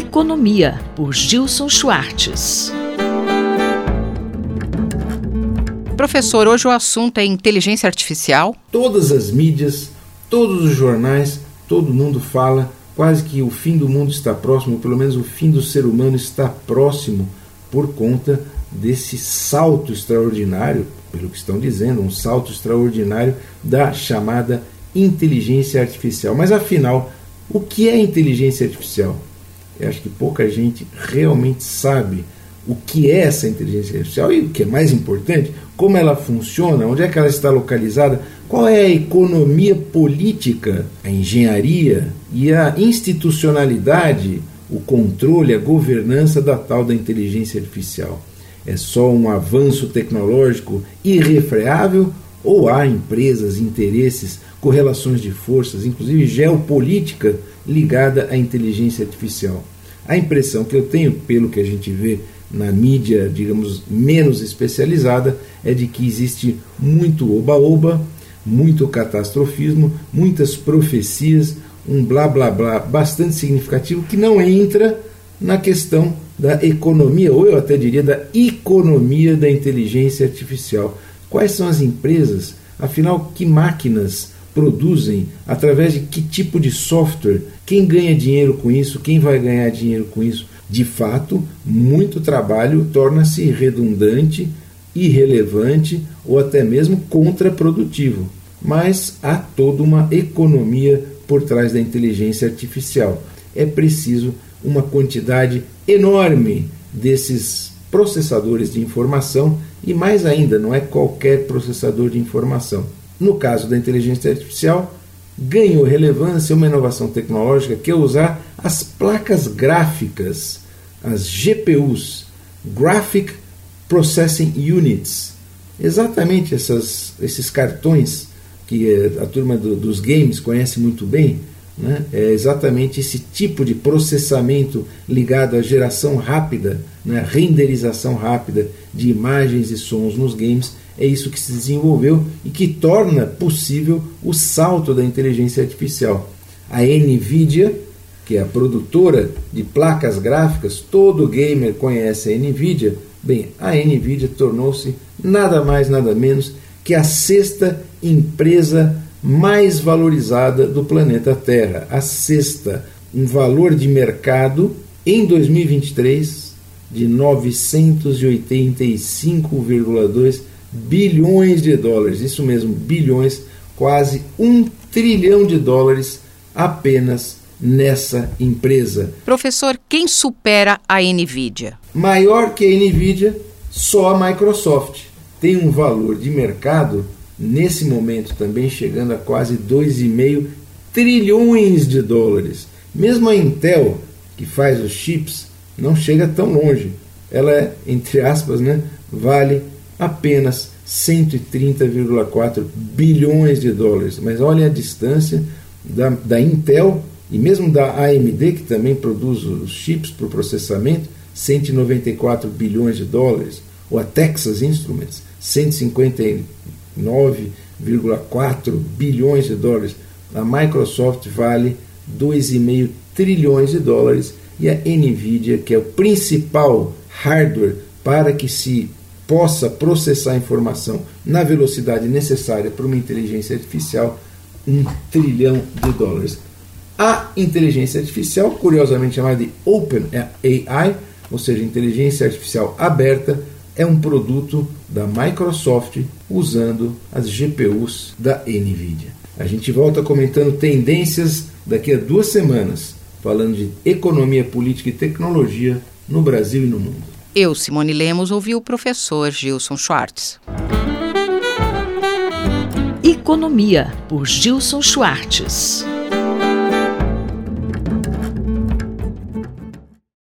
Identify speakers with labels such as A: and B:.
A: Economia, por Gilson Schwartz.
B: Professor, hoje o assunto é inteligência artificial.
C: Todas as mídias, todos os jornais, todo mundo fala quase que o fim do mundo está próximo, pelo menos o fim do ser humano está próximo por conta desse salto extraordinário, pelo que estão dizendo, um salto extraordinário da chamada inteligência artificial. Mas afinal, o que é inteligência artificial? Eu acho que pouca gente realmente sabe o que é essa inteligência artificial e o que é mais importante, como ela funciona, onde é que ela está localizada, qual é a economia política, a engenharia e a institucionalidade, o controle, a governança da tal da inteligência artificial. É só um avanço tecnológico irrefreável ou há empresas, interesses, correlações de forças, inclusive geopolítica ligada à inteligência artificial? A impressão que eu tenho, pelo que a gente vê na mídia, digamos, menos especializada, é de que existe muito oba-oba, muito catastrofismo, muitas profecias, um blá blá blá bastante significativo que não entra na questão da economia, ou eu até diria da economia da inteligência artificial. Quais são as empresas? Afinal, que máquinas produzem? Através de que tipo de software? Quem ganha dinheiro com isso? Quem vai ganhar dinheiro com isso? De fato, muito trabalho torna-se redundante, irrelevante ou até mesmo contraprodutivo. Mas há toda uma economia por trás da inteligência artificial. É preciso uma quantidade enorme desses processadores de informação e mais ainda, não é qualquer processador de informação. No caso da inteligência artificial, ganhou relevância uma inovação tecnológica que é usar as placas gráficas, as GPUs, Graphic Processing Units, exatamente essas, esses cartões que a turma do, dos games conhece muito bem, né? é exatamente esse tipo de processamento ligado à geração rápida, né? renderização rápida de imagens e sons nos games, é isso que se desenvolveu e que torna possível o salto da inteligência artificial. A NVIDIA, que é a produtora de placas gráficas, todo gamer conhece a NVIDIA. Bem, a NVIDIA tornou-se nada mais, nada menos que a sexta empresa mais valorizada do planeta Terra. A sexta, um valor de mercado em 2023 de 985,2 bilhões de dólares. Isso mesmo, bilhões, quase um trilhão de dólares apenas nessa empresa.
B: Professor, quem supera a Nvidia?
C: Maior que a Nvidia, só a Microsoft. Tem um valor de mercado nesse momento também chegando a quase 2,5 trilhões de dólares. Mesmo a Intel, que faz os chips, não chega tão longe. Ela é, entre aspas, né, vale apenas 130,4 bilhões de dólares. Mas olha a distância da, da Intel e mesmo da AMD, que também produz os chips para o processamento, 194 bilhões de dólares. Ou a Texas Instruments, 159 9,4 bilhões de dólares. A Microsoft vale 2,5 trilhões de dólares e a Nvidia, que é o principal hardware para que se possa processar informação na velocidade necessária para uma inteligência artificial, um trilhão de dólares. A inteligência artificial, curiosamente chamada de Open AI, ou seja, inteligência artificial aberta, é um produto da Microsoft usando as GPUs da Nvidia. A gente volta comentando tendências daqui a duas semanas, falando de economia, política e tecnologia no Brasil e no mundo.
B: Eu, Simone Lemos, ouvi o professor Gilson Schwartz.
A: Economia, por Gilson Schwartz.